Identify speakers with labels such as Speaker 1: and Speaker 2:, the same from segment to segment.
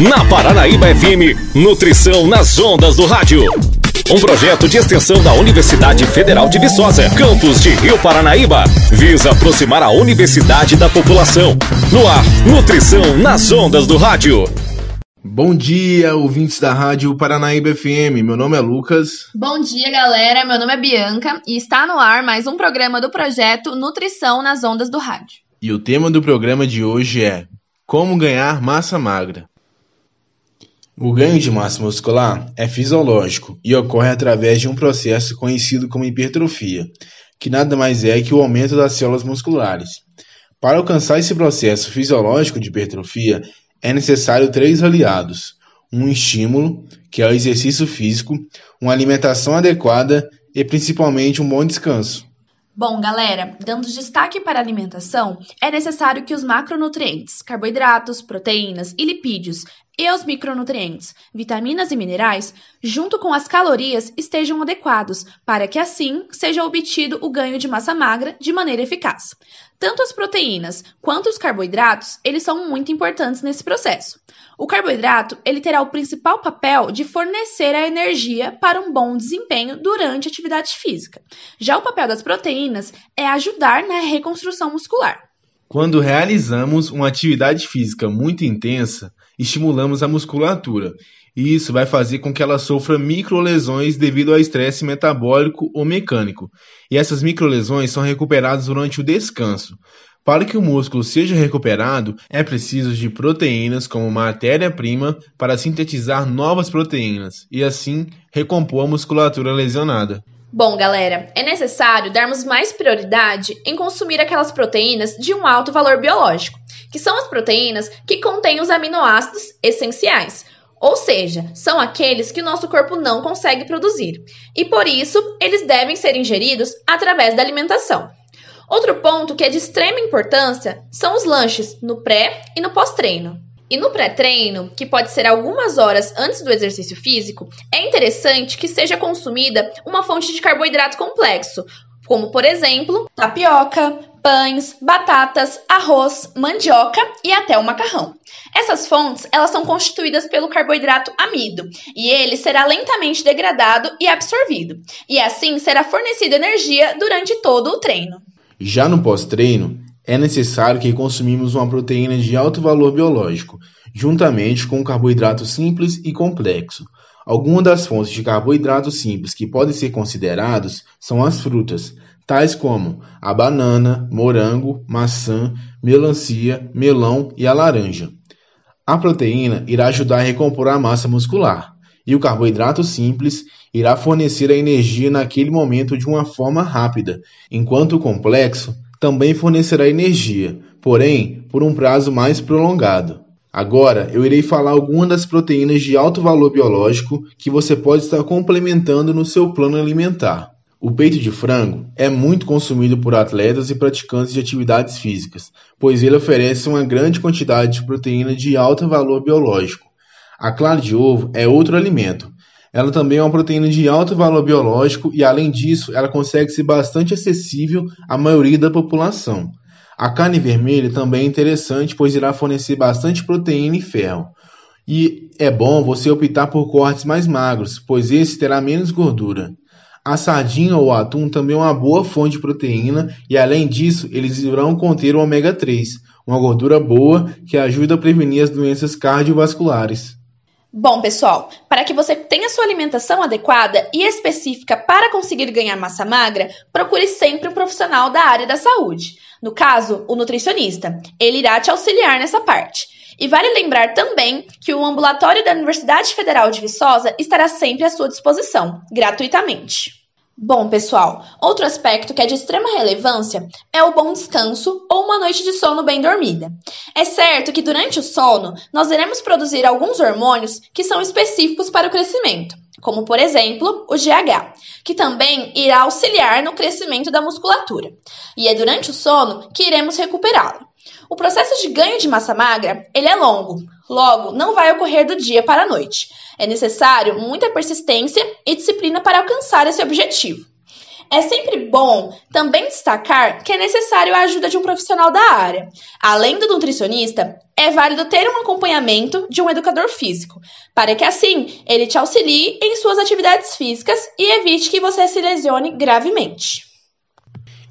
Speaker 1: Na Paranaíba FM, Nutrição nas Ondas do Rádio. Um projeto de extensão da Universidade Federal de Viçosa, campus de Rio Paranaíba, visa aproximar a universidade da população. No ar, Nutrição nas Ondas do Rádio.
Speaker 2: Bom dia, ouvintes da Rádio Paranaíba FM. Meu nome é Lucas.
Speaker 3: Bom dia, galera. Meu nome é Bianca e está no ar mais um programa do projeto Nutrição nas Ondas do Rádio.
Speaker 2: E o tema do programa de hoje é Como ganhar massa magra. O ganho de massa muscular é fisiológico e ocorre através de um processo conhecido como hipertrofia, que nada mais é que o aumento das células musculares. Para alcançar esse processo fisiológico de hipertrofia, é necessário três aliados: um estímulo, que é o exercício físico, uma alimentação adequada e principalmente um bom descanso.
Speaker 3: Bom, galera, dando destaque para a alimentação, é necessário que os macronutrientes, carboidratos, proteínas e lipídios e os micronutrientes, vitaminas e minerais, junto com as calorias, estejam adequados, para que assim seja obtido o ganho de massa magra de maneira eficaz. Tanto as proteínas quanto os carboidratos, eles são muito importantes nesse processo. O carboidrato, ele terá o principal papel de fornecer a energia para um bom desempenho durante a atividade física. Já o papel das proteínas é ajudar na reconstrução muscular.
Speaker 2: Quando realizamos uma atividade física muito intensa, estimulamos a musculatura, e isso vai fazer com que ela sofra microlesões devido ao estresse metabólico ou mecânico. E essas microlesões são recuperadas durante o descanso. Para que o músculo seja recuperado, é preciso de proteínas como matéria-prima para sintetizar novas proteínas e assim recompor a musculatura lesionada.
Speaker 3: Bom, galera, é necessário darmos mais prioridade em consumir aquelas proteínas de um alto valor biológico, que são as proteínas que contêm os aminoácidos essenciais, ou seja, são aqueles que o nosso corpo não consegue produzir, e por isso eles devem ser ingeridos através da alimentação. Outro ponto que é de extrema importância são os lanches no pré e no pós-treino. E no pré-treino, que pode ser algumas horas antes do exercício físico, é interessante que seja consumida uma fonte de carboidrato complexo, como por exemplo, tapioca, pães, batatas, arroz, mandioca e até o macarrão. Essas fontes, elas são constituídas pelo carboidrato amido, e ele será lentamente degradado e absorvido, e assim será fornecida energia durante todo o treino.
Speaker 2: Já no pós-treino, é necessário que consumimos uma proteína de alto valor biológico, juntamente com um carboidrato simples e complexo. Algumas das fontes de carboidrato simples que podem ser considerados são as frutas, tais como a banana, morango, maçã, melancia, melão e a laranja. A proteína irá ajudar a recompor a massa muscular, e o carboidrato simples irá fornecer a energia naquele momento de uma forma rápida, enquanto o complexo também fornecerá energia, porém por um prazo mais prolongado. Agora eu irei falar algumas das proteínas de alto valor biológico que você pode estar complementando no seu plano alimentar. O peito de frango é muito consumido por atletas e praticantes de atividades físicas, pois ele oferece uma grande quantidade de proteína de alto valor biológico. A clara de ovo é outro alimento. Ela também é uma proteína de alto valor biológico e, além disso, ela consegue ser bastante acessível à maioria da população. A carne vermelha também é interessante, pois irá fornecer bastante proteína e ferro. E é bom você optar por cortes mais magros, pois esse terá menos gordura. A sardinha ou atum também é uma boa fonte de proteína e, além disso, eles irão conter o ômega 3, uma gordura boa que ajuda a prevenir as doenças cardiovasculares.
Speaker 3: Bom, pessoal, para que você tenha sua alimentação adequada e específica para conseguir ganhar massa magra, procure sempre um profissional da área da saúde. No caso, o nutricionista. Ele irá te auxiliar nessa parte. E vale lembrar também que o ambulatório da Universidade Federal de Viçosa estará sempre à sua disposição, gratuitamente. Bom, pessoal, outro aspecto que é de extrema relevância é o bom descanso ou uma noite de sono bem dormida. É certo que durante o sono nós iremos produzir alguns hormônios que são específicos para o crescimento, como por exemplo o GH, que também irá auxiliar no crescimento da musculatura. E é durante o sono que iremos recuperá-lo. O processo de ganho de massa magra, ele é longo, logo não vai ocorrer do dia para a noite. É necessário muita persistência e disciplina para alcançar esse objetivo. É sempre bom também destacar que é necessário a ajuda de um profissional da área. Além do nutricionista, é válido ter um acompanhamento de um educador físico, para que assim ele te auxilie em suas atividades físicas e evite que você se lesione gravemente.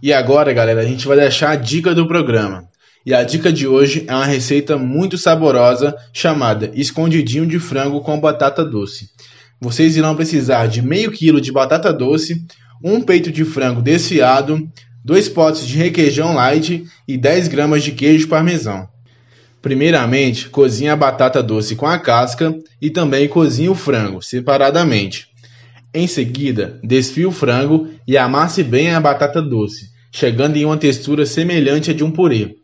Speaker 2: E agora, galera, a gente vai deixar a dica do programa. E a dica de hoje é uma receita muito saborosa chamada escondidinho de frango com batata doce. Vocês irão precisar de meio quilo de batata doce, um peito de frango desfiado, dois potes de requeijão light e 10 gramas de queijo parmesão. Primeiramente, cozinhe a batata doce com a casca e também cozinhe o frango separadamente. Em seguida, desfie o frango e amasse bem a batata doce, chegando em uma textura semelhante à de um purê.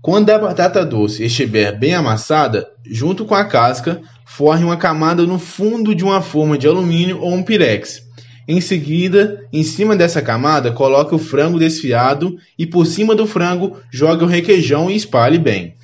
Speaker 2: Quando a batata doce estiver bem amassada, junto com a casca, forre uma camada no fundo de uma forma de alumínio ou um pirex. Em seguida, em cima dessa camada, coloque o frango desfiado e por cima do frango jogue o requeijão e espalhe bem.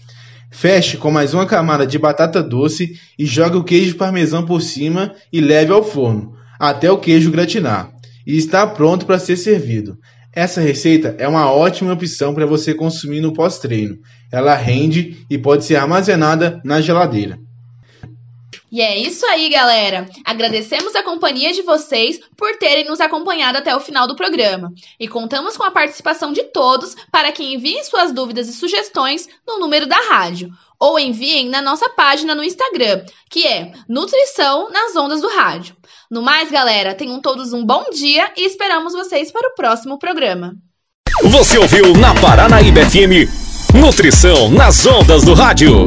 Speaker 2: Feche com mais uma camada de batata doce e jogue o queijo parmesão por cima e leve ao forno, até o queijo gratinar. E está pronto para ser servido. Essa receita é uma ótima opção para você consumir no pós-treino. Ela rende e pode ser armazenada na geladeira.
Speaker 3: E é isso aí, galera! Agradecemos a companhia de vocês por terem nos acompanhado até o final do programa. E contamos com a participação de todos para que enviem suas dúvidas e sugestões no número da rádio. Ou enviem na nossa página no Instagram, que é Nutrição nas Ondas do Rádio. No mais, galera, tenham todos um bom dia e esperamos vocês para o próximo programa.
Speaker 1: Você ouviu na Paranaíba FM Nutrição nas Ondas do Rádio.